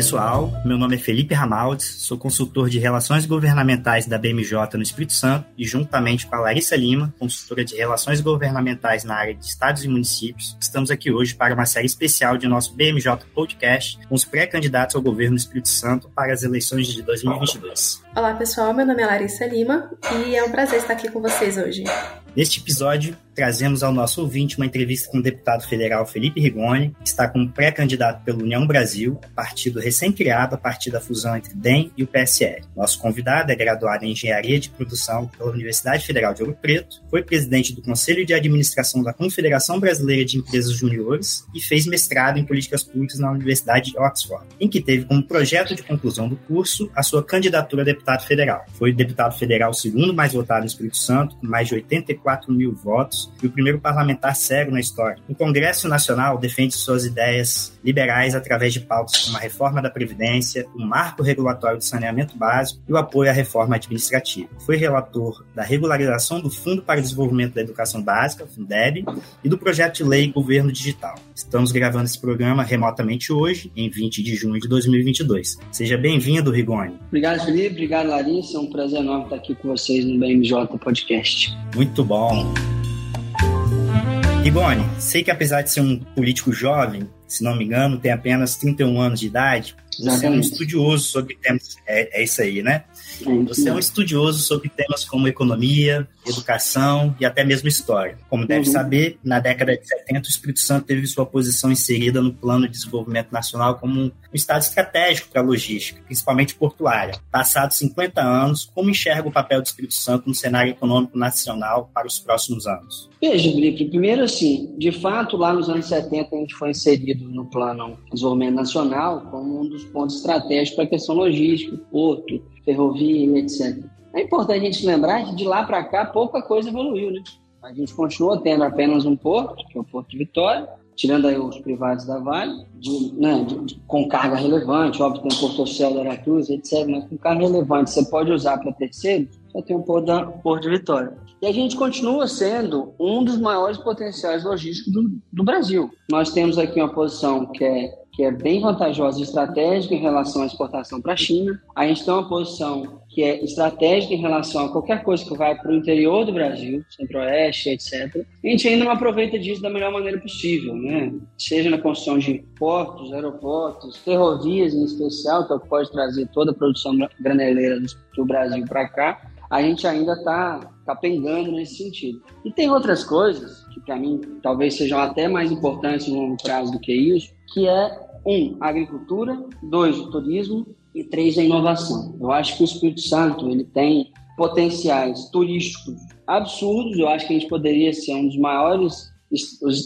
Pessoal, meu nome é Felipe Ramaldes, sou consultor de Relações Governamentais da BMJ no Espírito Santo e, juntamente com a Larissa Lima, consultora de Relações Governamentais na área de Estados e Municípios, estamos aqui hoje para uma série especial de nosso BMJ Podcast com os pré-candidatos ao governo do Espírito Santo para as eleições de 2022. Olá, pessoal, meu nome é Larissa Lima e é um prazer estar aqui com vocês hoje. Neste episódio, trazemos ao nosso ouvinte uma entrevista com o deputado federal Felipe Rigoni, que está como pré-candidato pelo União Brasil, partido recém-criado a partir da fusão entre DEM e o PSL. Nosso convidado é graduado em Engenharia de Produção pela Universidade Federal de Ouro Preto, foi presidente do Conselho de Administração da Confederação Brasileira de Empresas Juniores e fez mestrado em Políticas Públicas na Universidade de Oxford, em que teve como projeto de conclusão do curso a sua candidatura a deputado federal. Foi deputado federal segundo mais votado no Espírito Santo, com mais de 84 34 mil votos e o primeiro parlamentar cego na história. O Congresso Nacional defende suas ideias liberais através de pautas como a reforma da Previdência, o marco regulatório do saneamento básico e o apoio à reforma administrativa. Foi relator da regularização do Fundo para o Desenvolvimento da Educação Básica, Fundeb, e do projeto de lei Governo Digital. Estamos gravando esse programa remotamente hoje, em 20 de junho de 2022. Seja bem-vindo, Rigoni. Obrigado, Felipe. Obrigado, Larissa. É um prazer enorme estar aqui com vocês no BMJ Podcast. Muito bom. Rigoni, sei que apesar de ser um político jovem, se não me engano, tem apenas 31 anos de idade, você é um estudioso sobre temas. É, é isso aí, né? Você é um estudioso sobre temas como economia, educação e até mesmo história. Como deve uhum. saber, na década de 70, o Espírito Santo teve sua posição inserida no Plano de Desenvolvimento Nacional como um estado estratégico para a logística, principalmente portuária. Passados 50 anos, como enxerga o papel do Espírito Santo no cenário econômico nacional para os próximos anos? Veja, Felipe, primeiro assim, de fato, lá nos anos 70 a gente foi inserido no Plano de Desenvolvimento Nacional como um dos pontos estratégicos para a questão logística, porto, ferrovia, etc. É importante a gente lembrar que de lá para cá pouca coisa evoluiu, né? A gente continuou tendo apenas um porto, que é o Porto de Vitória, tirando aí os privados da Vale, de, né, de, com carga relevante, óbvio tem o Porto Céu da Aracruz, etc., mas com carga relevante você pode usar para terceiros, só tem o Porto, da, Porto de Vitória. E a gente continua sendo um dos maiores potenciais logísticos do, do Brasil. Nós temos aqui uma posição que é que é bem vantajosa e estratégica em relação à exportação para a China. A gente tem uma posição que é estratégica em relação a qualquer coisa que vai para o interior do Brasil, centro-oeste, etc. A gente ainda não aproveita disso da melhor maneira possível, né? Seja na construção de portos, aeroportos, ferrovias em especial, que é o que pode trazer toda a produção graneleira do Brasil para cá, a gente ainda está tá pegando nesse sentido. E tem outras coisas que, para mim, talvez sejam até mais importantes no longo prazo do que isso, que é um, a agricultura, dois, o turismo e três, a inovação. Eu acho que o Espírito Santo ele tem potenciais turísticos absurdos. Eu acho que a gente poderia ser um dos maiores,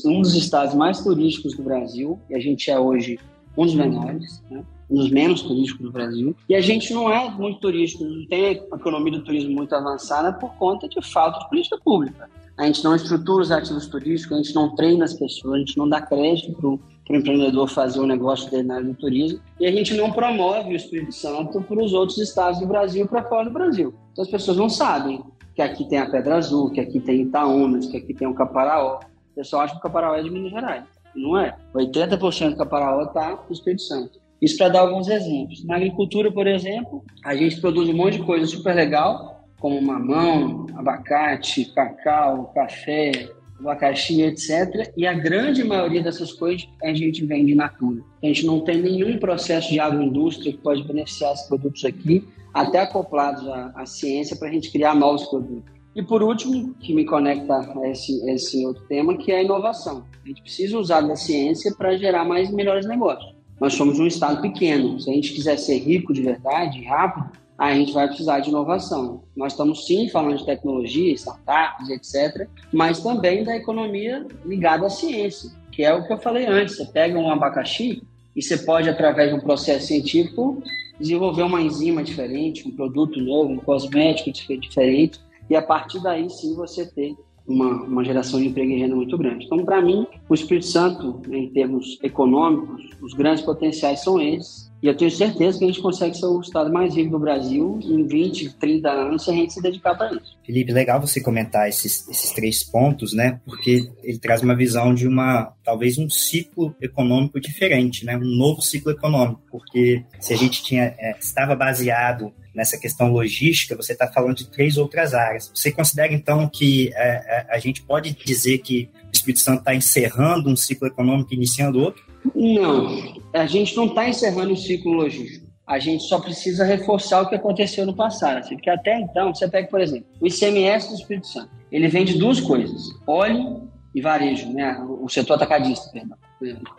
um dos estados mais turísticos do Brasil, e a gente é hoje um dos menores, né? um dos menos turísticos do Brasil. E a gente não é muito turístico, não tem a economia do turismo muito avançada por conta de falta de política pública. A gente não estrutura os ativos turísticos, a gente não treina as pessoas, a gente não dá crédito para o empreendedor fazer o negócio dele na área do turismo e a gente não promove o Espírito Santo para os outros estados do Brasil para fora do Brasil. Então as pessoas não sabem que aqui tem a Pedra Azul, que aqui tem Itaúnas, que aqui tem o Caparaó. O pessoal acha que o Caparaó é de Minas Gerais. Não é. 80% do Caparaó está no Espírito Santo. Isso para dar alguns exemplos. Na agricultura, por exemplo, a gente produz um monte de coisa super legal, como mamão, abacate, cacau, café, abacaxi, etc. E a grande maioria dessas coisas a gente vende natura. A gente não tem nenhum processo de agroindústria que pode beneficiar esses produtos aqui, até acoplados à, à ciência para a gente criar novos produtos. E por último, que me conecta a esse, esse outro tema, que é a inovação. A gente precisa usar da ciência para gerar mais e melhores negócios. Nós somos um estado pequeno. Se a gente quiser ser rico de verdade, rápido, a gente vai precisar de inovação. Nós estamos sim falando de tecnologia, startups, etc., mas também da economia ligada à ciência, que é o que eu falei antes. Você pega um abacaxi e você pode, através de um processo científico, desenvolver uma enzima diferente, um produto novo, um cosmético diferente, e a partir daí sim você ter uma, uma geração de emprego e renda muito grande. Então, para mim, o Espírito Santo, em termos econômicos, os grandes potenciais são esses E eu tenho certeza que a gente consegue ser o estado mais rico do Brasil em 20, 30 anos se a gente se dedicar para isso. Felipe, legal você comentar esses, esses três pontos, né? Porque ele traz uma visão de uma, talvez um ciclo econômico diferente, né? Um novo ciclo econômico, porque se a gente tinha, é, estava baseado nessa questão logística, você está falando de três outras áreas. Você considera, então, que é, é a gente pode dizer que o Espírito Santo está encerrando um ciclo econômico e iniciando outro? Não, a gente não está encerrando o ciclo logístico. A gente só precisa reforçar o que aconteceu no passado. Assim, porque até então, você pega, por exemplo, o ICMS do Espírito Santo. Ele vende duas coisas: óleo e varejo, né? o setor atacadista, perdão.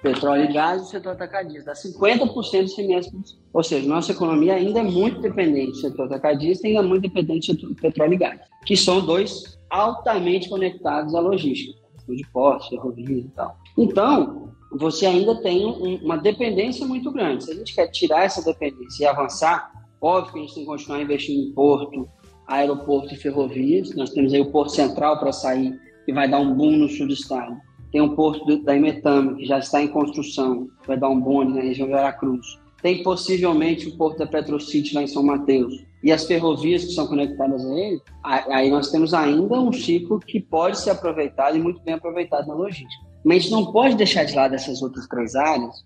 Petróleo e gás o setor atacadista. Dá 50% do ICMS. Ou seja, nossa economia ainda é muito dependente do setor atacadista e ainda é muito dependente do petróleo e gás, que são dois altamente conectados à logística, de portos, ferrovias e tal. Então, você ainda tem um, uma dependência muito grande. Se a gente quer tirar essa dependência e avançar, óbvio que a gente tem que continuar investindo em porto, aeroporto e ferrovias. Nós temos aí o Porto Central para sair, que vai dar um boom no sul do estado. Tem o Porto da Imetama, que já está em construção, vai dar um boom na região de Veracruz. Tem possivelmente o Porto da Petrocity lá em São Mateus. E as ferrovias que são conectadas a ele, aí nós temos ainda um ciclo que pode ser aproveitado e muito bem aproveitado na logística. Mas a gente não pode deixar de lado essas outras três áreas,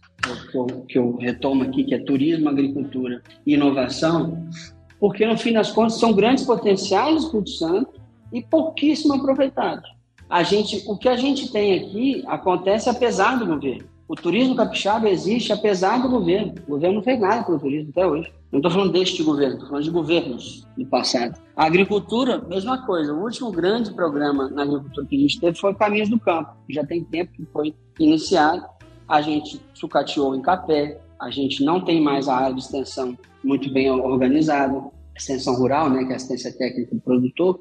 que eu, que eu retomo aqui, que é turismo, agricultura e inovação, porque no fim das contas são grandes potenciais do Espírito Santo e pouquíssimo aproveitados. A gente, o que a gente tem aqui acontece apesar do governo. O turismo capixaba existe apesar do governo. O governo não fez nada pelo turismo até hoje. Não estou falando deste governo, estou falando de governos do passado. A agricultura, mesma coisa. O último grande programa na agricultura que a gente teve foi Caminhos do Campo. Já tem tempo que foi iniciado. A gente sucateou em Capé. A gente não tem mais a área de extensão muito bem organizada. Extensão rural, né, que é assistência técnica do produtor.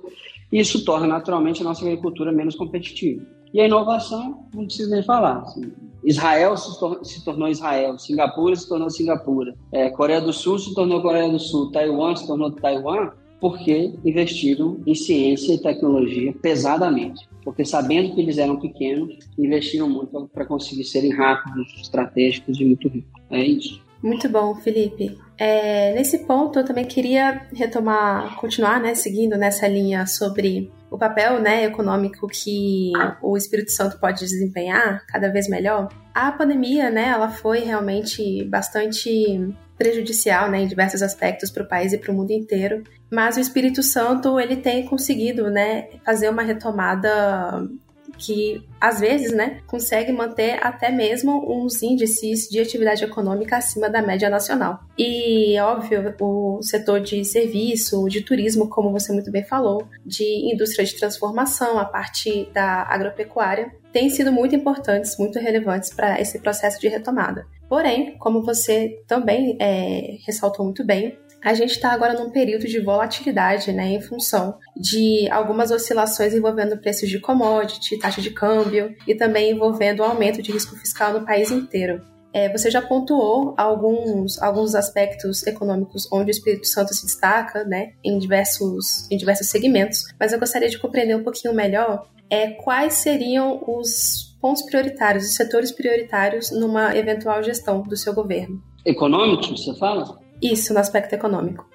Isso torna naturalmente a nossa agricultura menos competitiva. E a inovação, não precisa nem falar. Assim, Israel se, tor se, tornou Israel, Singapura se tornou Singapura, é, Coreia do Sul se tornou Coreia do Sul, Taiwan se tornou Taiwan, porque investiram em ciência e tecnologia pesadamente. Porque sabendo que eles eram pequenos, investiram muito para conseguir serem rápidos, estratégicos e muito ricos. É isso. Muito bom, Felipe. É, nesse ponto, eu também queria retomar, continuar, né, seguindo nessa linha sobre o papel, né, econômico que o Espírito Santo pode desempenhar cada vez melhor. A pandemia, né, ela foi realmente bastante prejudicial, né, em diversos aspectos para o país e para o mundo inteiro. Mas o Espírito Santo ele tem conseguido, né, fazer uma retomada que às vezes, né, consegue manter até mesmo uns índices de atividade econômica acima da média nacional. E óbvio, o setor de serviço, de turismo, como você muito bem falou, de indústria de transformação, a parte da agropecuária, têm sido muito importantes, muito relevantes para esse processo de retomada. Porém, como você também é, ressaltou muito bem, a gente está agora num período de volatilidade, né, em função de algumas oscilações envolvendo preços de commodity, taxa de câmbio e também envolvendo o aumento de risco fiscal no país inteiro. É, você já pontuou alguns, alguns aspectos econômicos onde o Espírito Santo se destaca, né, em diversos, em diversos segmentos, mas eu gostaria de compreender um pouquinho melhor é, quais seriam os pontos prioritários, os setores prioritários numa eventual gestão do seu governo. Econômicos, você fala? Isso, no aspecto econômico.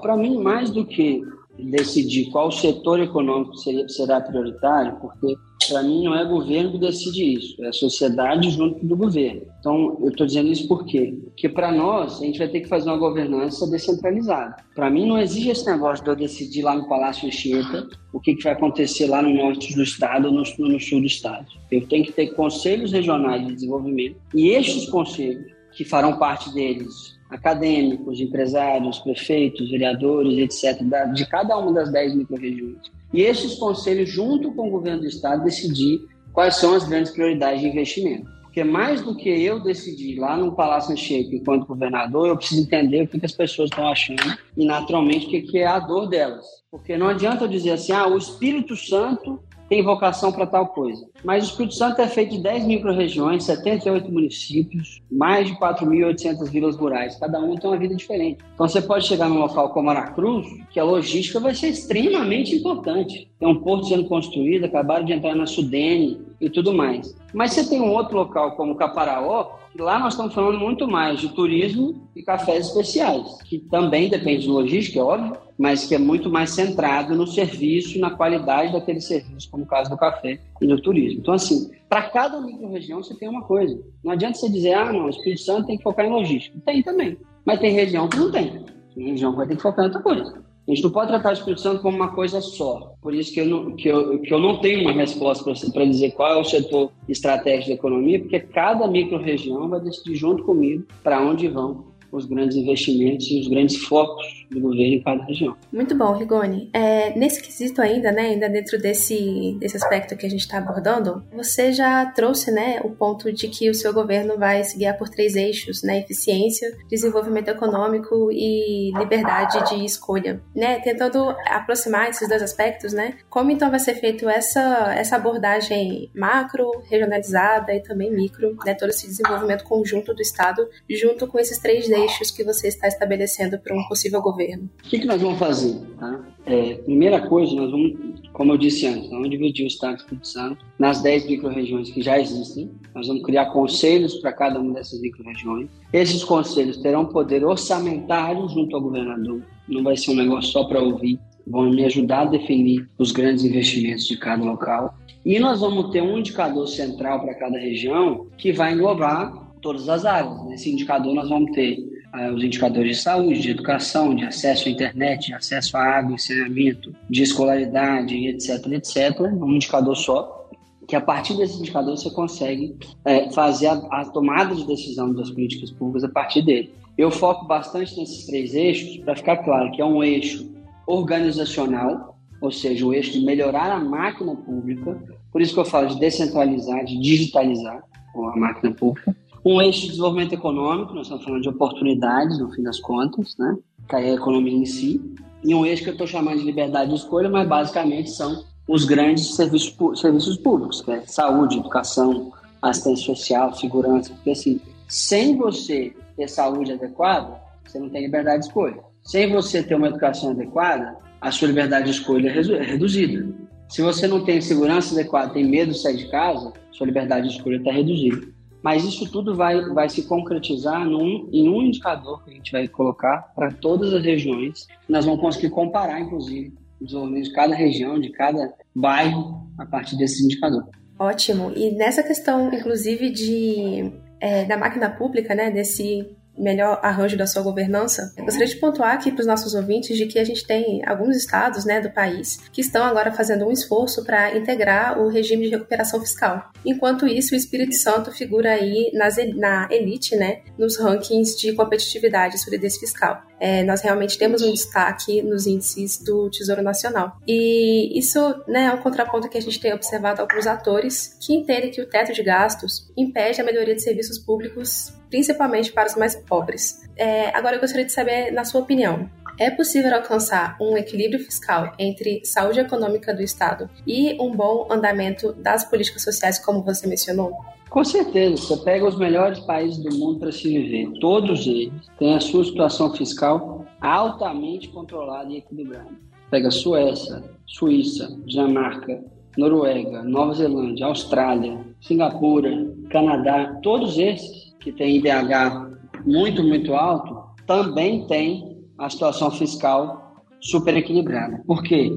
Para mim, mais do que decidir qual setor econômico seria, será prioritário, porque para mim não é governo que decide isso, é a sociedade junto do governo. Então, eu estou dizendo isso por quê? Porque para nós, a gente vai ter que fazer uma governança descentralizada. Para mim, não existe esse negócio de eu decidir lá no Palácio Anchieta o que, que vai acontecer lá no norte do estado ou no, no sul do estado. Eu tenho que ter conselhos regionais de desenvolvimento e estes conselhos, que farão parte deles acadêmicos, empresários, prefeitos, vereadores, etc., de cada uma das dez microrregiões. E esses conselhos, junto com o governo do estado, decidir quais são as grandes prioridades de investimento. Porque mais do que eu decidir lá no Palácio Anchieta enquanto governador, eu preciso entender o que, as pessoas estão achando e, naturalmente, o que é a dor delas. Porque não adianta eu dizer assim, ah, o Espírito Santo tem vocação para tal coisa. Mas o Espírito Santo é feito de 10 micro-regiões, 78 municípios, mais de 4.800 vilas rurais. Cada um tem uma vida diferente. Então você pode chegar num local como Aracruz, que a logística vai ser extremamente importante. Tem um porto sendo construído, acabaram de entrar na Sudene e tudo mais. Mas você tem um outro local como Caparaó, Lá nós estamos falando muito mais de turismo e cafés especiais, que também depende de logística, é óbvio, mas que é muito mais centrado no serviço, na qualidade daquele serviço, como o caso do café e do turismo. Então, assim, para cada micro-região você tem uma coisa. Não adianta você dizer, ah, não, o Espírito Santo tem que focar em logística. Tem também. Mas tem região que não tem. Tem região que vai ter que focar em outra coisa. A gente não pode tratar o Espírito Santo como uma coisa só. Por isso que eu não, que eu, que eu não tenho uma resposta para dizer qual é o setor estratégico da economia, porque cada micro-região vai decidir junto comigo para onde vão os grandes investimentos e os grandes focos do governo em cada região. Muito bom, Rigoni. É, nesse quesito ainda, né, ainda dentro desse, desse aspecto que a gente está abordando, você já trouxe né, o ponto de que o seu governo vai se guiar por três eixos, né, eficiência, desenvolvimento econômico e liberdade de escolha. Né, tentando aproximar esses dois aspectos, né, como então vai ser feito essa, essa abordagem macro, regionalizada e também micro, né, todo esse desenvolvimento conjunto do Estado, junto com esses três eixos que você está estabelecendo para um possível governo? O que, que nós vamos fazer? Tá? É, primeira coisa, nós vamos, como eu disse antes, nós vamos dividir o Estado do Espírito Santo nas 10 micro-regiões que já existem. Nós vamos criar conselhos para cada uma dessas micro-regiões. Esses conselhos terão poder orçamentário junto ao governador. Não vai ser um negócio só para ouvir. Vão me ajudar a definir os grandes investimentos de cada local. E nós vamos ter um indicador central para cada região que vai englobar todas as áreas. Nesse indicador, nós vamos ter os indicadores de saúde, de educação, de acesso à internet, de acesso à água saneamento, de escolaridade, etc, etc. Um indicador só, que a partir desse indicador você consegue é, fazer a, a tomada de decisão das políticas públicas a partir dele. Eu foco bastante nesses três eixos para ficar claro que é um eixo organizacional, ou seja, o eixo de melhorar a máquina pública, por isso que eu falo de descentralizar, de digitalizar a máquina pública, um eixo de desenvolvimento econômico, nós estamos falando de oportunidades, no fim das contas, né? que é a economia em si. E um eixo que eu estou chamando de liberdade de escolha, mas basicamente são os grandes serviços, serviços públicos, que é saúde, educação, assistência social, segurança. Porque assim, sem você ter saúde adequada, você não tem liberdade de escolha. Sem você ter uma educação adequada, a sua liberdade de escolha é reduzida. Se você não tem segurança adequada, tem medo de sair de casa, sua liberdade de escolha está reduzida. Mas isso tudo vai, vai se concretizar num, em um indicador que a gente vai colocar para todas as regiões. Nós vamos conseguir comparar, inclusive, o desenvolvimento de cada região, de cada bairro, a partir desse indicador. Ótimo. E nessa questão, inclusive, de, é, da máquina pública, né, desse melhor arranjo da sua governança, eu gostaria de pontuar aqui para os nossos ouvintes de que a gente tem alguns estados né, do país que estão agora fazendo um esforço para integrar o regime de recuperação fiscal. Enquanto isso, o Espírito Santo figura aí nas, na elite, né, nos rankings de competitividade e solidez fiscal. É, nós realmente temos um destaque nos índices do Tesouro Nacional. E isso né, é um contraponto que a gente tem observado alguns atores que entendem que o teto de gastos impede a melhoria de serviços públicos principalmente para os mais pobres. É, agora eu gostaria de saber, na sua opinião, é possível alcançar um equilíbrio fiscal entre saúde econômica do Estado e um bom andamento das políticas sociais, como você mencionou? Com certeza, você pega os melhores países do mundo para se viver, todos eles têm a sua situação fiscal altamente controlada e equilibrada. Pega Suécia, Suíça, Dinamarca, Noruega, Nova Zelândia, Austrália, Singapura, Canadá, todos esses que tem IDH muito, muito alto, também tem a situação fiscal super equilibrada. Por quê?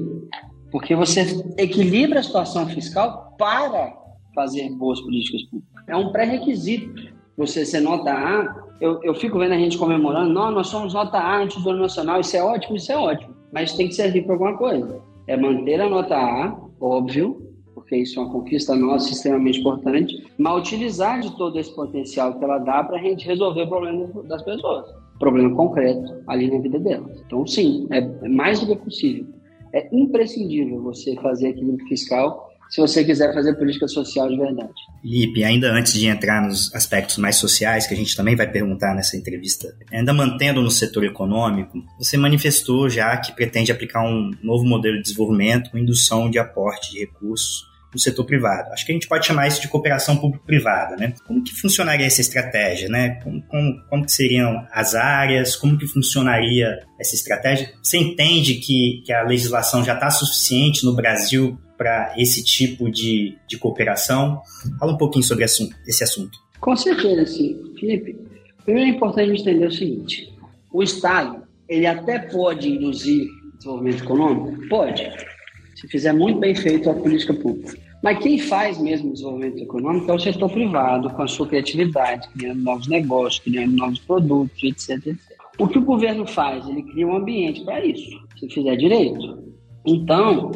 Porque você equilibra a situação fiscal para fazer boas políticas públicas. É um pré-requisito você ser nota A. Eu, eu fico vendo a gente comemorando, não, nós somos nota A no Tesouro Nacional, isso é ótimo, isso é ótimo. Mas tem que servir para alguma coisa. É manter a nota A, óbvio, porque isso é uma conquista nossa extremamente importante, mas utilizar de todo esse potencial que ela dá para a gente resolver problemas das pessoas, problema concreto ali na vida delas. Então, sim, é mais do que possível. É imprescindível você fazer equilíbrio fiscal se você quiser fazer política social de verdade. Felipe, ainda antes de entrar nos aspectos mais sociais, que a gente também vai perguntar nessa entrevista, ainda mantendo no setor econômico, você manifestou já que pretende aplicar um novo modelo de desenvolvimento com indução de aporte de recursos no setor privado. Acho que a gente pode chamar isso de cooperação público-privada, né? Como que funcionaria essa estratégia, né? Como, como, como que seriam as áreas, como que funcionaria essa estratégia? Você entende que, que a legislação já está suficiente no Brasil para esse tipo de, de cooperação? Fala um pouquinho sobre esse assunto. Com certeza, sim. Felipe, primeiro é importante entender o seguinte: o Estado, ele até pode induzir desenvolvimento econômico? Pode, se fizer muito bem feito a política pública. Mas quem faz mesmo desenvolvimento econômico é o setor privado, com a sua criatividade, criando novos negócios, criando novos produtos, etc, etc. O que o governo faz? Ele cria um ambiente para isso, se fizer direito. Então,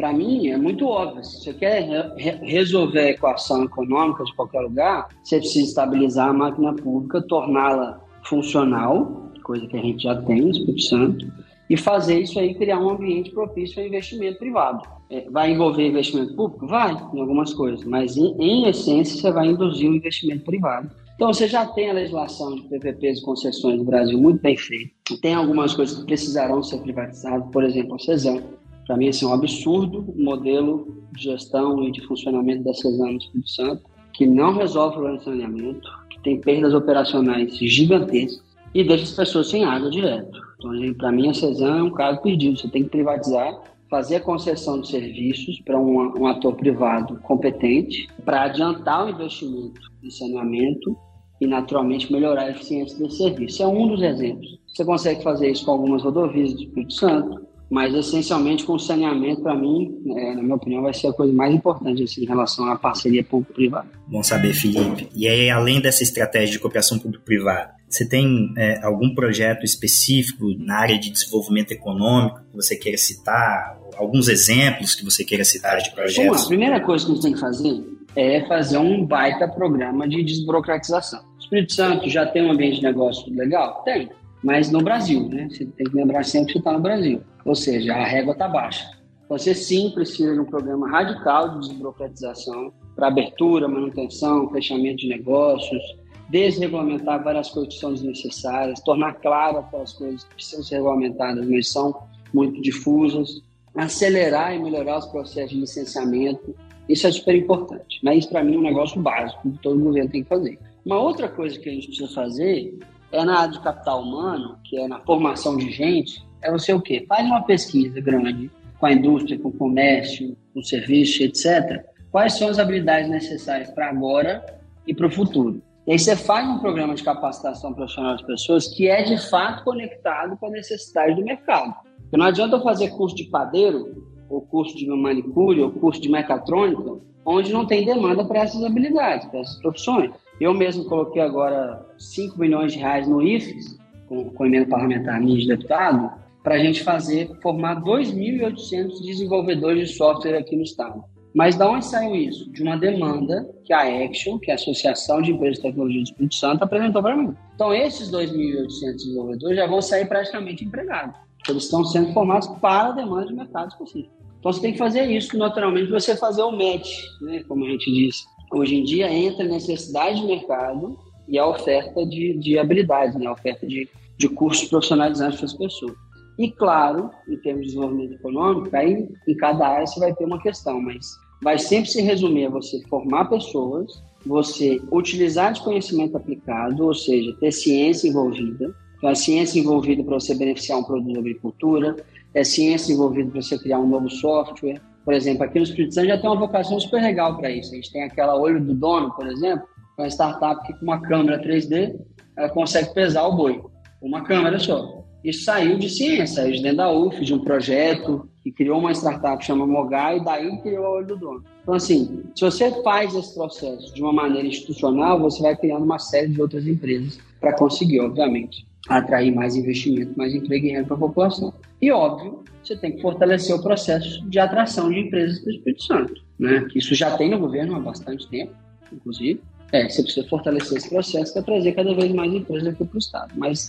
para mim, é muito óbvio. Se você quer re resolver a equação econômica de qualquer lugar, você precisa estabilizar a máquina pública, torná-la funcional, coisa que a gente já tem no Espírito Santo, e fazer isso aí criar um ambiente propício ao investimento privado. É, vai envolver investimento público? Vai, em algumas coisas, mas em, em essência você vai induzir o investimento privado então, você já tem a legislação de PPPs e concessões no Brasil muito bem feita. Tem algumas coisas que precisarão ser privatizadas, por exemplo, a CESAM. Para mim, esse é um absurdo o modelo de gestão e de funcionamento da CESAM no Espírito Santo, que não resolve o saneamento, que tem perdas operacionais gigantescas e deixa as pessoas sem água direto. Então, para mim, a CESAM é um caso perdido. Você tem que privatizar fazer a concessão de serviços para um, um, ator privado competente para adiantar o investimento em saneamento e, naturalmente, melhorar a eficiência desse serviço. É um dos exemplos. Você consegue fazer isso com algumas rodovias do Espírito Santo, mas essencialmente com o saneamento, para mim, é, na minha opinião, vai ser a coisa mais importante assim, em relação à parceria público-privada. Bom saber, Felipe. E aí, além dessa estratégia de cooperação público-privada, você tem é, algum projeto específico na área de desenvolvimento econômico que você queira citar? Alguns exemplos que você queira citar de projetos? Vamos lá. A primeira coisa que a gente tem que fazer é fazer um baita programa de desburocratização. O Espírito Santo já tem um ambiente de negócio legal? Tem. Mas no Brasil, né? Você tem que lembrar sempre que você está no Brasil. Ou seja, a régua está baixa. Você sim precisa de um programa radical de desburocratização para abertura, manutenção, fechamento de negócios, desregulamentar várias coisas que são desnecessárias, tornar claro aquelas coisas que precisam ser regulamentadas, mas são muito difusas, acelerar e melhorar os processos de licenciamento, isso é super importante. Mas isso, para mim, é um negócio básico que todo governo tem que fazer. Uma outra coisa que a gente precisa fazer é na área de capital humano, que é na formação de gente, é você o quê? Faz uma pesquisa grande com a indústria, com o comércio, com o serviço, etc. Quais são as habilidades necessárias para agora e para o futuro? E aí você faz um programa de capacitação profissional das pessoas que é de fato conectado com a necessidade do mercado. Porque não adianta eu fazer curso de padeiro ou curso de manicure, ou curso de mecatrônica, onde não tem demanda para essas habilidades, para essas profissões. Eu mesmo coloquei agora 5 milhões de reais no IFES, com, com emenda parlamentar minha de deputado, para a gente fazer, formar 2.800 desenvolvedores de software aqui no estado. Mas da onde saiu isso? De uma demanda que a Action, que é a Associação de Empresas de Tecnologia do Espírito Santo, apresentou para mim. Então, esses 2.800 desenvolvedores já vão sair praticamente empregados. Eles estão sendo formados para a demanda de mercado específico. Então você tem que fazer isso, naturalmente, você fazer o match, né, como a gente diz. Hoje em dia entra a necessidade de mercado e a oferta de, de habilidades, né, a oferta de, de cursos profissionalizantes para as pessoas. E claro, em termos de desenvolvimento econômico, aí em cada área você vai ter uma questão, mas vai sempre se resumir a você formar pessoas, você utilizar de conhecimento aplicado, ou seja, ter ciência envolvida, então, a ciência envolvida para você beneficiar um produto da agricultura, é ciência envolvida para você criar um novo software. Por exemplo, aqui no Espírito Santo já tem uma vocação super legal para isso. A gente tem aquela Olho do Dono, por exemplo, uma startup que com uma câmera 3D ela consegue pesar o boi. Uma câmera só. Isso saiu de ciência, saiu de dentro da UF, de um projeto que criou uma startup chamada Mogai e daí criou a Olho do Dono. Então, assim, se você faz esse processo de uma maneira institucional, você vai criando uma série de outras empresas para conseguir, obviamente, atrair mais investimento, mais emprego e renda para a população. E, óbvio, você tem que fortalecer o processo de atração de empresas para o Espírito Santo, né? Isso já tem no governo há bastante tempo, inclusive. É, você precisa fortalecer esse processo para trazer cada vez mais empresas aqui para o Estado. Mas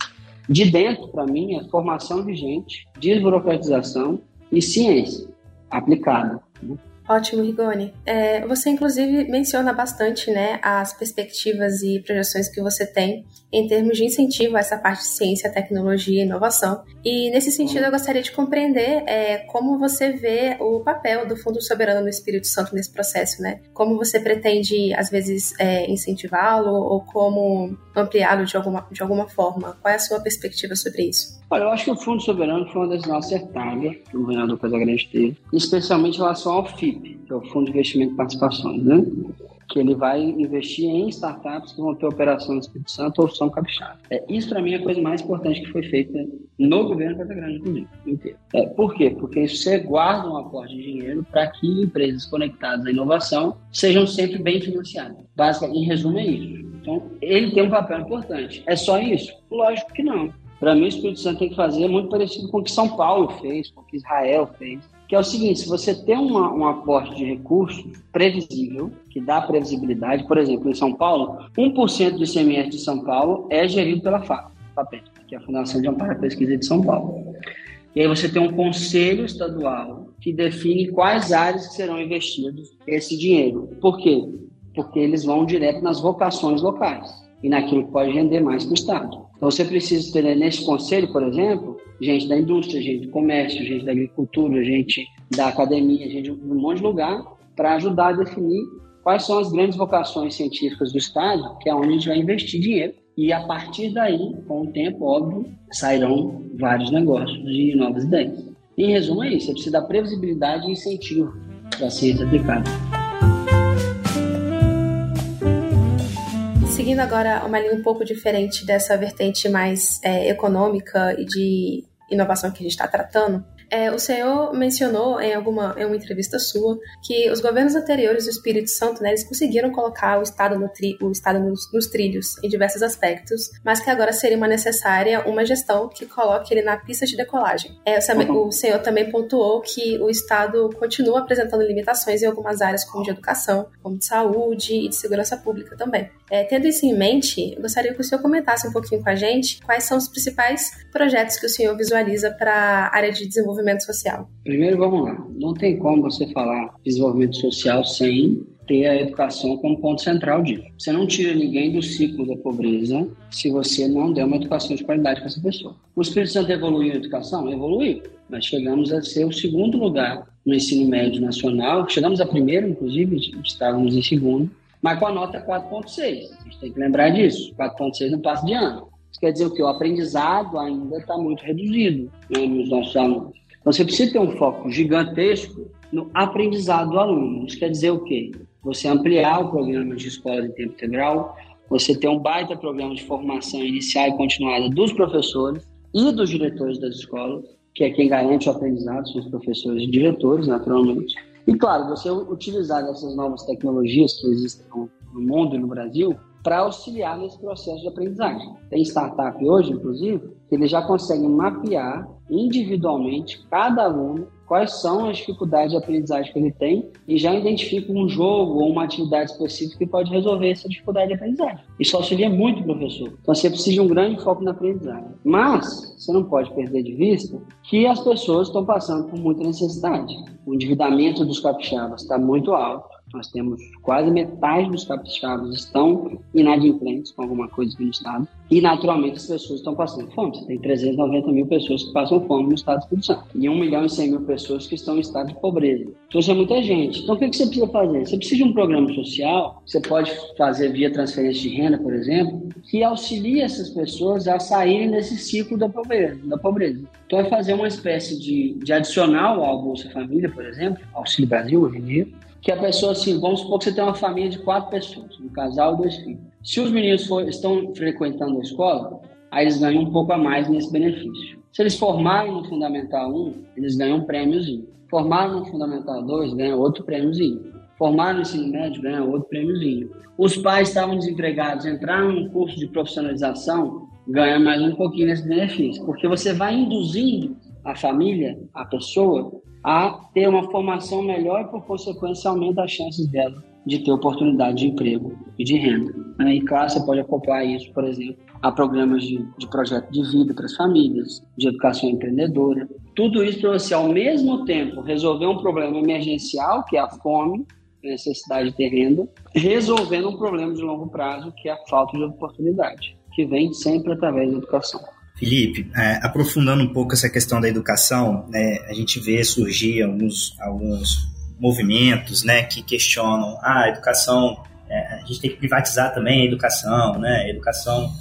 de dentro, para mim, é formação de gente, desburocratização e ciência aplicada. Né? Ótimo, Rigoni. É, você, inclusive, menciona bastante né, as perspectivas e projeções que você tem em termos de incentivo a essa parte de ciência, tecnologia e inovação. E, nesse sentido, eu gostaria de compreender é, como você vê o papel do Fundo Soberano no Espírito Santo nesse processo, né? Como você pretende, às vezes, é, incentivá-lo ou como ampliá-lo de alguma, de alguma forma? Qual é a sua perspectiva sobre isso? Olha, eu acho que o Fundo Soberano foi uma decisão acertada que o governador Casagrande teve, especialmente em relação ao FIP, que é o Fundo de Investimento e Participações, né? Que ele vai investir em startups que vão ter operação no Espírito Santo ou são capixaba. É, isso, para mim, é a coisa mais importante que foi feita no governo Casa Grande, inclusive, inteiro. É, por quê? Porque você guarda um aporte de dinheiro para que empresas conectadas à inovação sejam sempre bem financiadas. Basicamente, em resumo, é isso. Então, ele tem um papel importante. É só isso? Lógico que não. Para mim, o Espírito Santo tem que fazer muito parecido com o que São Paulo fez, com o que Israel fez que é o seguinte: se você tem uma, um aporte de recursos previsível, que dá previsibilidade, por exemplo, em São Paulo, 1% do ICMS de São Paulo é gerido pela FAPES, que é a Fundação de Amparo à Pesquisa de São Paulo. E aí você tem um conselho estadual que define quais áreas que serão investidos esse dinheiro. Por quê? Porque eles vão direto nas vocações locais e naquilo que pode render mais para o Estado. Então você precisa ter nesse conselho, por exemplo, gente da indústria, gente do comércio, gente da agricultura, gente da academia, gente de um monte de lugar, para ajudar a definir quais são as grandes vocações científicas do Estado, que é onde a gente vai investir dinheiro. E a partir daí, com o tempo, óbvio, sairão vários negócios e novas ideias. Em resumo, é isso: você precisa dar previsibilidade e incentivo para a ciência Seguindo agora uma linha um pouco diferente dessa vertente mais é, econômica e de inovação que a gente está tratando, é, o senhor mencionou em alguma em uma entrevista sua que os governos anteriores do Espírito Santo, né, eles conseguiram colocar o Estado, no tri, o Estado nos, nos, trilhos em diversos aspectos, mas que agora seria uma necessária uma gestão que coloque ele na pista de decolagem. É, o, o senhor também pontuou que o Estado continua apresentando limitações em algumas áreas, como de educação, como de saúde e de segurança pública também. É, tendo isso em mente, eu gostaria que o senhor comentasse um pouquinho com a gente quais são os principais projetos que o senhor visualiza para a área de desenvolvimento desenvolvimento social? Primeiro, vamos lá. Não tem como você falar desenvolvimento social sem ter a educação como ponto central disso. Você não tira ninguém do ciclo da pobreza se você não der uma educação de qualidade para essa pessoa. O Espírito Santo evoluiu a educação? Evoluiu. Nós chegamos a ser o segundo lugar no ensino médio nacional. Chegamos a primeiro, inclusive, estávamos em segundo, mas com a nota 4.6. A gente tem que lembrar disso. 4.6 não passa de ano. Isso quer dizer o que? O aprendizado ainda está muito reduzido né, nos nossos alunos. Você precisa ter um foco gigantesco no aprendizado do aluno. Isso quer dizer o quê? Você ampliar o programa de escola de tempo integral, você ter um baita programa de formação inicial e continuada dos professores e dos diretores das escolas, que é quem garante o aprendizado, são os professores e diretores, naturalmente. E, claro, você utilizar essas novas tecnologias que existem no mundo e no Brasil para auxiliar nesse processo de aprendizagem. Tem startup hoje, inclusive, que eles já conseguem mapear individualmente cada aluno quais são as dificuldades de aprendizagem que ele tem e já identifica um jogo ou uma atividade específica que pode resolver essa dificuldade de aprendizagem. Isso auxilia muito o professor. Então você precisa de um grande foco na aprendizagem. Mas você não pode perder de vista que as pessoas estão passando por muita necessidade. O endividamento dos capixabas está muito alto nós temos quase metade dos capixabas estão inadimplentes com alguma coisa aqui no estado. E, naturalmente, as pessoas estão passando fome. Você tem 390 mil pessoas que passam fome no estado do Espírito Santo. E 1 milhão e 100 mil pessoas que estão em estado de pobreza. Então, isso é muita gente. Então, o que você precisa fazer? Você precisa de um programa social. Você pode fazer via transferência de renda, por exemplo, que auxilie essas pessoas a saírem desse ciclo da pobreza. Da pobreza. Então, é fazer uma espécie de, de adicional ao Bolsa Família, por exemplo, Auxílio Brasil, hoje em dia, que a pessoa, assim, vamos supor que você tem uma família de quatro pessoas, um casal e dois filhos. Se os meninos for, estão frequentando a escola, aí eles ganham um pouco a mais nesse benefício. Se eles formarem no Fundamental 1, eles ganham um prêmiozinho. Formaram no Fundamental 2, ganham outro prêmiozinho. Formaram no ensino médio, ganham outro prêmiozinho. Os pais estavam desempregados, entraram num curso de profissionalização, ganham mais um pouquinho nesse benefício. Porque você vai induzindo a família, a pessoa, a ter uma formação melhor e, por consequência, aumenta as chances dela de ter oportunidade de emprego e de renda. Né? E claro, você pode acompanhar isso, por exemplo, a programas de, de projeto de vida para as famílias, de educação empreendedora. Tudo isso para você, ao mesmo tempo, resolver um problema emergencial, que é a fome, a necessidade de ter renda, resolvendo um problema de longo prazo, que é a falta de oportunidade, que vem sempre através da educação. Felipe, é, aprofundando um pouco essa questão da educação, né, a gente vê surgir alguns, alguns movimentos né, que questionam ah, a educação, é, a gente tem que privatizar também a educação, né, a educação,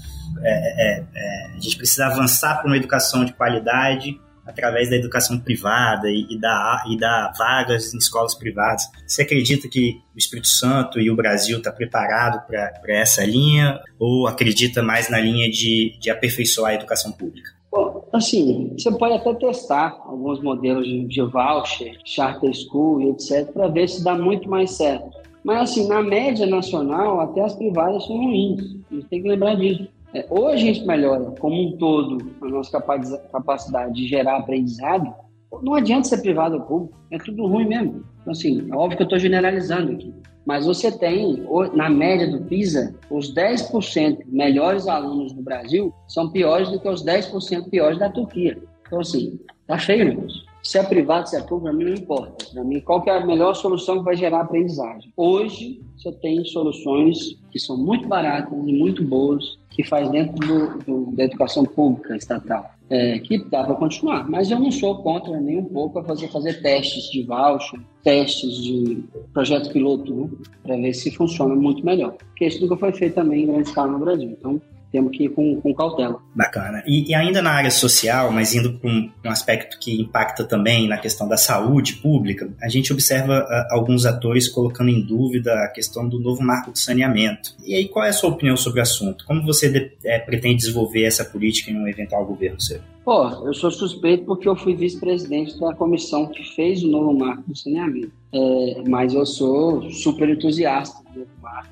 é, é, é a gente precisa avançar para uma educação de qualidade através da educação privada e, e, da, e da vagas em escolas privadas. Você acredita que o Espírito Santo e o Brasil está preparado para essa linha ou acredita mais na linha de, de aperfeiçoar a educação pública? Bom, assim, você pode até testar alguns modelos de, de voucher, charter school e etc, para ver se dá muito mais certo. Mas, assim, na média nacional, até as privadas são ruins. A gente tem que lembrar disso. É, ou a gente melhora como um todo a nossa capacidade de gerar aprendizado, não adianta ser privado ou público, é tudo ruim mesmo. Então, assim, é óbvio que eu estou generalizando aqui. Mas você tem, na média do PISA, os 10% melhores alunos do Brasil são piores do que os 10% piores da Turquia. Então, assim, tá feio o negócio. Se é privado, se é público, para mim não importa. Para mim, qual é a melhor solução que vai gerar aprendizagem? Hoje, você tem soluções que são muito baratas e muito boas, que faz dentro do, do, da educação pública estatal. É, que dá para continuar. Mas eu não sou contra nem um pouco a fazer, fazer testes de voucher, testes de projeto piloto, né, para ver se funciona muito melhor. Porque isso nunca foi feito também em grande escala no Brasil. Então, temos que ir com, com cautela. Bacana. E, e, ainda na área social, mas indo para um, um, aspecto que impacta também na questão da saúde pública, a gente observa uh, alguns atores colocando em dúvida a questão do novo marco de saneamento. E aí, qual é a sua opinião sobre o assunto? Como você de, é, pretende desenvolver essa política em um eventual governo seu? Pô, eu sou suspeito porque eu fui vice-presidente da comissão que fez o novo marco do saneamento. É, mas eu sou super entusiasta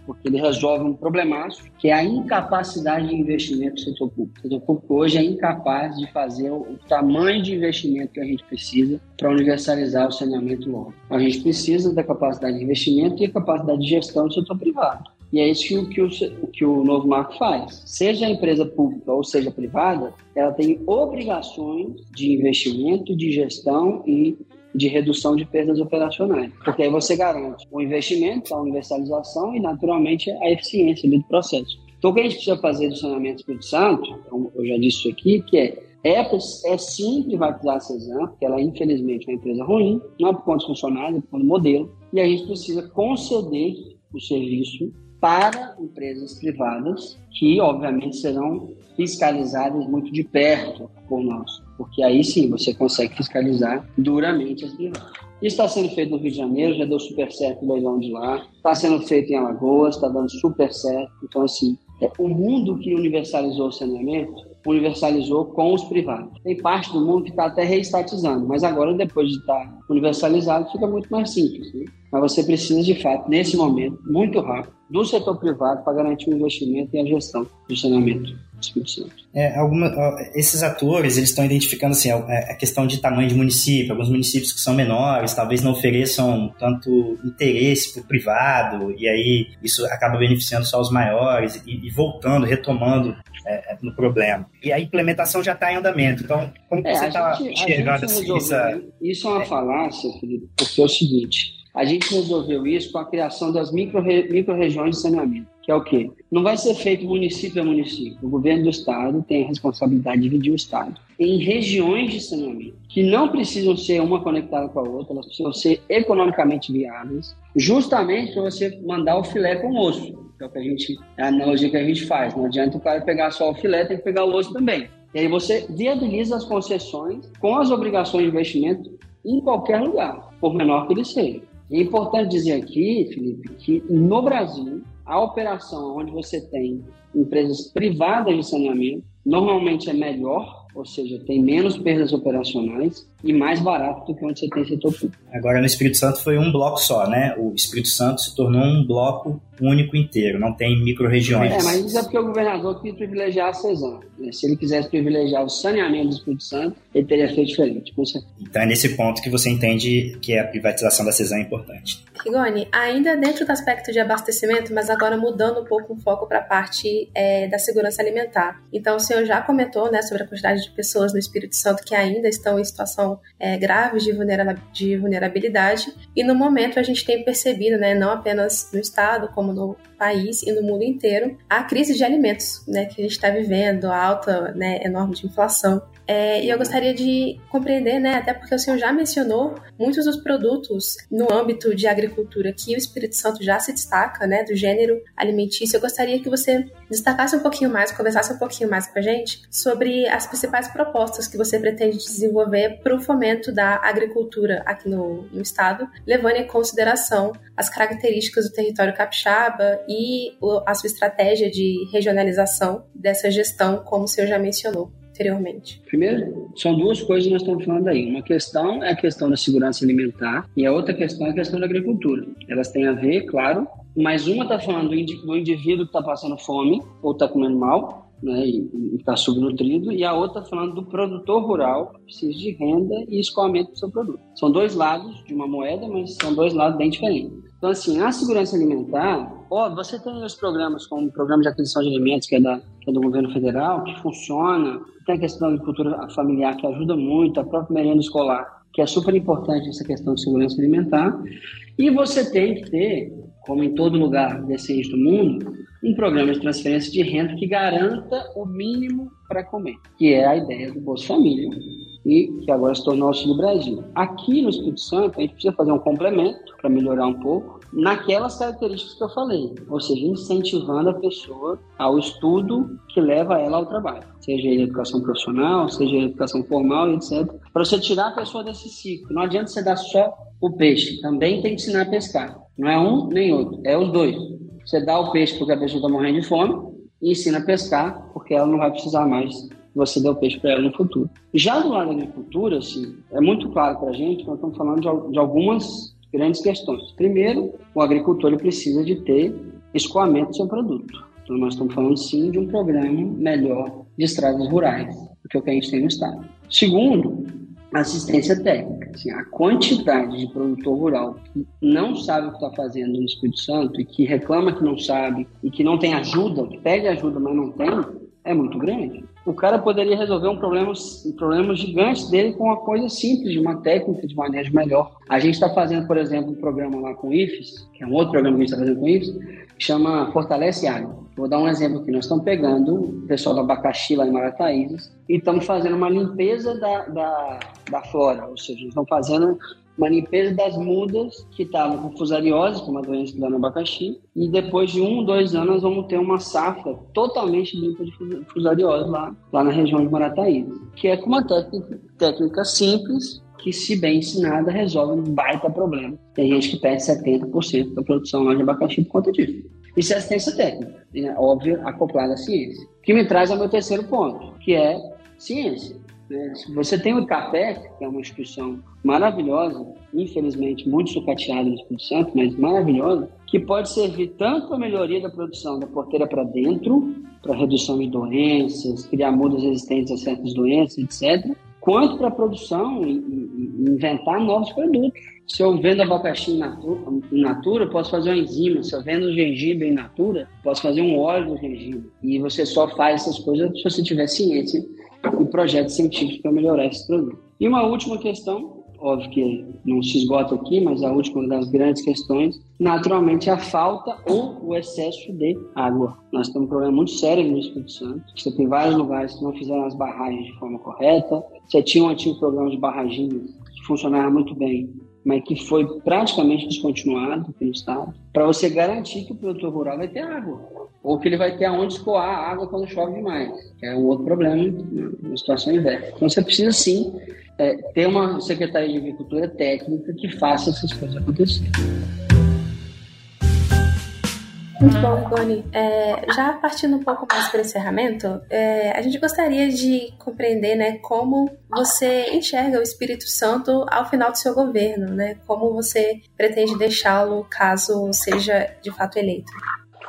porque ele resolve um problemático que é a incapacidade de investimento do setor público. O setor público hoje é incapaz de fazer o tamanho de investimento que a gente precisa para universalizar o saneamento logo. A gente precisa da capacidade de investimento e a capacidade de gestão do setor privado. E é isso que o, que o, que o novo marco faz. Seja a empresa pública ou seja privada, ela tem obrigações de investimento, de gestão e de redução de perdas operacionais. Porque aí você garante o investimento, a universalização e, naturalmente, a eficiência do processo. Então, o que a gente precisa fazer do saneamento Espírito Santo, eu já disse isso aqui, que é é, é sim privatizar a Cezan, porque ela infelizmente é uma empresa ruim, não é por conta dos funcionários, é por conta do modelo, e a gente precisa conceder o serviço para empresas privadas que, obviamente, serão fiscalizadas muito de perto por nós, porque aí sim você consegue fiscalizar duramente as privadas. Isso está sendo feito no Rio de Janeiro, já deu super certo o leilão de lá, está sendo feito em Alagoas, está dando super certo. Então, assim, o mundo que universalizou o saneamento universalizou com os privados. Tem parte do mundo que está até reestatizando, mas agora, depois de estar tá universalizado, fica muito mais simples. Né? Mas você precisa, de fato, nesse momento, muito rápido, do setor privado para garantir o investimento e a gestão do saneamento. É, alguma, esses atores eles estão identificando assim, a, a, questão de tamanho de município. Alguns municípios que são menores talvez não ofereçam tanto interesse para o privado, e aí isso acaba beneficiando só os maiores e, e voltando, retomando é, é no problema. E a implementação já está em andamento. Então, como é, você está enxergando assim, essa... Isso é uma falácia, Felipe, porque é o seguinte: a gente resolveu isso com a criação das micro-regiões micro de saneamento, que é o quê? Não vai ser feito município a município. O governo do estado tem a responsabilidade de dividir o estado em regiões de saneamento, que não precisam ser uma conectada com a outra, elas precisam ser economicamente viáveis, justamente para você mandar o filé com o osso, que é o que a gente, é a analogia que a gente faz. Não adianta o cara pegar só o filé, tem que pegar o osso também. E aí você viabiliza as concessões com as obrigações de investimento em qualquer lugar, por menor que ele seja. É importante dizer aqui, Felipe, que no Brasil, a operação onde você tem empresas privadas de saneamento normalmente é melhor ou seja, tem menos perdas operacionais e mais barato do que onde você tem setor público. Agora, no Espírito Santo foi um bloco só, né? O Espírito Santo se tornou um bloco único inteiro, não tem micro-regiões. É, mas isso é porque o governador quis privilegiar a CESAM. Né? Se ele quisesse privilegiar o saneamento do Espírito Santo, ele teria feito diferente, com certeza. Então é nesse ponto que você entende que a privatização da CESAM é importante. Rigoni, ainda dentro do aspecto de abastecimento, mas agora mudando um pouco o foco para a parte é, da segurança alimentar. Então, o senhor já comentou né, sobre a quantidade de pessoas no Espírito Santo que ainda estão em situação é, grave de, de vulnerabilidade, e no momento a gente tem percebido, né, não apenas no estado, como no país e no mundo inteiro, a crise de alimentos né, que a gente está vivendo, a alta né, enorme de inflação. É, e eu gostaria de compreender, né, até porque o senhor já mencionou muitos dos produtos no âmbito de agricultura que o Espírito Santo já se destaca, né, do gênero alimentício. Eu gostaria que você destacasse um pouquinho mais, conversasse um pouquinho mais com a gente sobre as principais propostas que você pretende desenvolver para o fomento da agricultura aqui no, no estado, levando em consideração as características do território capixaba e a sua estratégia de regionalização dessa gestão, como o senhor já mencionou anteriormente? Primeiro, são duas coisas que nós estamos falando aí. Uma questão é a questão da segurança alimentar e a outra questão é a questão da agricultura. Elas têm a ver, claro, mas uma está falando do indivíduo que está passando fome ou está comendo mal, né, e está subnutrido, e a outra falando do produtor rural que precisa de renda e escoamento do seu produto. São dois lados de uma moeda, mas são dois lados bem diferentes. Então, assim, a segurança alimentar, ó, você tem os programas como o Programa de Aquisição de Alimentos, que é, da, que é do governo federal, que funciona, tem a questão da agricultura familiar, que ajuda muito, a própria merenda escolar, que é super importante essa questão de segurança alimentar, e você tem que ter, como em todo lugar decente do mundo, um programa de transferência de renda que garanta o mínimo para comer, que é a ideia do Bolsa Família e que agora se tornou Auxílio Brasil. Aqui no Espírito Santo, a gente precisa fazer um complemento para melhorar um pouco naquelas características que eu falei, ou seja, incentivando a pessoa ao estudo que leva ela ao trabalho, seja ele educação profissional, seja ele educação formal, etc. Para você tirar a pessoa desse ciclo. Não adianta você dar só o peixe, também tem que ensinar a pescar. Não é um nem outro, é os dois. Você dá o peixe porque a pessoa está morrendo de fome e ensina a pescar porque ela não vai precisar mais você o peixe para ela no futuro. Já do lado da agricultura, assim, é muito claro para a gente que nós estamos falando de, de algumas grandes questões. Primeiro, o agricultor precisa de ter escoamento do seu produto. Então, nós estamos falando sim de um programa melhor de estradas rurais do que o que a gente tem no estado. Segundo, assistência técnica. Assim, a quantidade de produtor rural que não sabe o que está fazendo no Espírito Santo e que reclama que não sabe e que não tem ajuda, que pede ajuda, mas não tem, é muito grande. O cara poderia resolver um problema, um problema gigante dele com uma coisa simples, de uma técnica de manejo melhor. A gente está fazendo, por exemplo, um programa lá com o IFES, que é um outro programa que a gente está fazendo com o IFES, que chama Fortalece Água. Vou dar um exemplo aqui. Nós estamos pegando o pessoal do abacaxi lá em Marataízes e estamos fazendo uma limpeza da, da, da flora, ou seja, estamos fazendo uma limpeza das mudas que estavam com fusariose, que é uma doença que dá no abacaxi, e depois de um, dois anos vamos ter uma safra totalmente limpa de fusariose lá, lá na região de Marataízes, que é com uma técnica, técnica simples, que, se bem ensinada, resolve um baita problema. Tem gente que perde 70% da produção lá de abacaxi por conta disso. Isso é assistência técnica, né? óbvio, acoplada à ciência. Que me traz ao meu terceiro ponto, que é ciência. Você tem o ICAPEC, que é uma instituição maravilhosa, infelizmente muito sucateada no Espírito Santo, mas maravilhosa, que pode servir tanto para melhoria da produção da porteira para dentro, para redução de doenças, criar mudas resistentes a certas doenças, etc., quanto para a produção e, e, inventar novos produtos. Se eu vendo abacaxi in natura, in natura, posso fazer uma enzima. Se eu vendo gengibre in natura, posso fazer um óleo do gengibre. E você só faz essas coisas se você tiver ciência e projetos científicos para melhorar esse produto. E uma última questão óbvio que não se esgota aqui, mas a última das grandes questões, naturalmente, é a falta ou o excesso de água. Nós temos um problema muito sério no Espírito Santo. Você tem vários lugares que não fizeram as barragens de forma correta. Você tinha um antigo programa de barraginhas que funcionava muito bem, mas que foi praticamente descontinuado pelo Estado, para você garantir que o produtor rural vai ter água, ou que ele vai ter aonde escoar a água quando chove demais, que é um outro problema na situação inversa. Então você precisa sim é, ter uma Secretaria de Agricultura técnica que faça essas coisas acontecerem. Muito bom, Igone. É, já partindo um pouco mais para o encerramento, é, a gente gostaria de compreender né, como você enxerga o Espírito Santo ao final do seu governo, né? Como você pretende deixá-lo caso seja de fato eleito.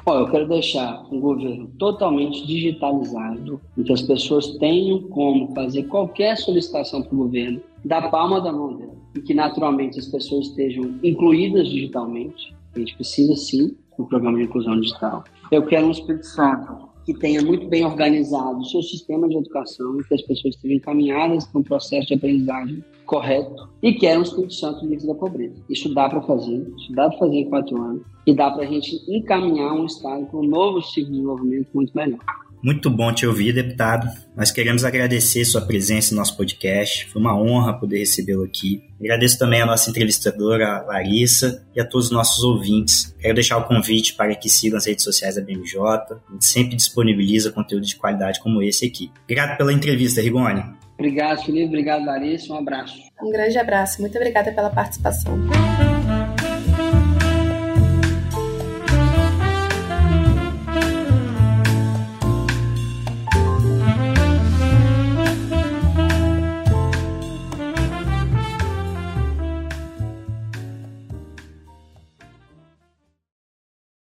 Bom, eu quero deixar um governo totalmente digitalizado, em que as pessoas tenham como fazer qualquer solicitação para o governo da palma da mão dela, e que naturalmente as pessoas estejam incluídas digitalmente. A gente precisa sim do programa de inclusão digital. Eu quero um Espírito Santo que tenha muito bem organizado o seu sistema de educação que as pessoas estejam encaminhadas para um processo de aprendizagem correto e quero um Espírito Santo livre da pobreza. Isso dá para fazer, isso dá para fazer em quatro anos e dá para a gente encaminhar um Estado para um novo ciclo de desenvolvimento muito melhor. Muito bom te ouvir, deputado. Nós queremos agradecer sua presença no nosso podcast. Foi uma honra poder recebê-lo aqui. Agradeço também a nossa entrevistadora, Larissa, e a todos os nossos ouvintes. Quero deixar o convite para que sigam as redes sociais da BMJ. A gente sempre disponibiliza conteúdo de qualidade como esse aqui. Obrigado pela entrevista, Rigoni. Obrigado, Felipe. Obrigado, Larissa. Um abraço. Um grande abraço. Muito obrigada pela participação.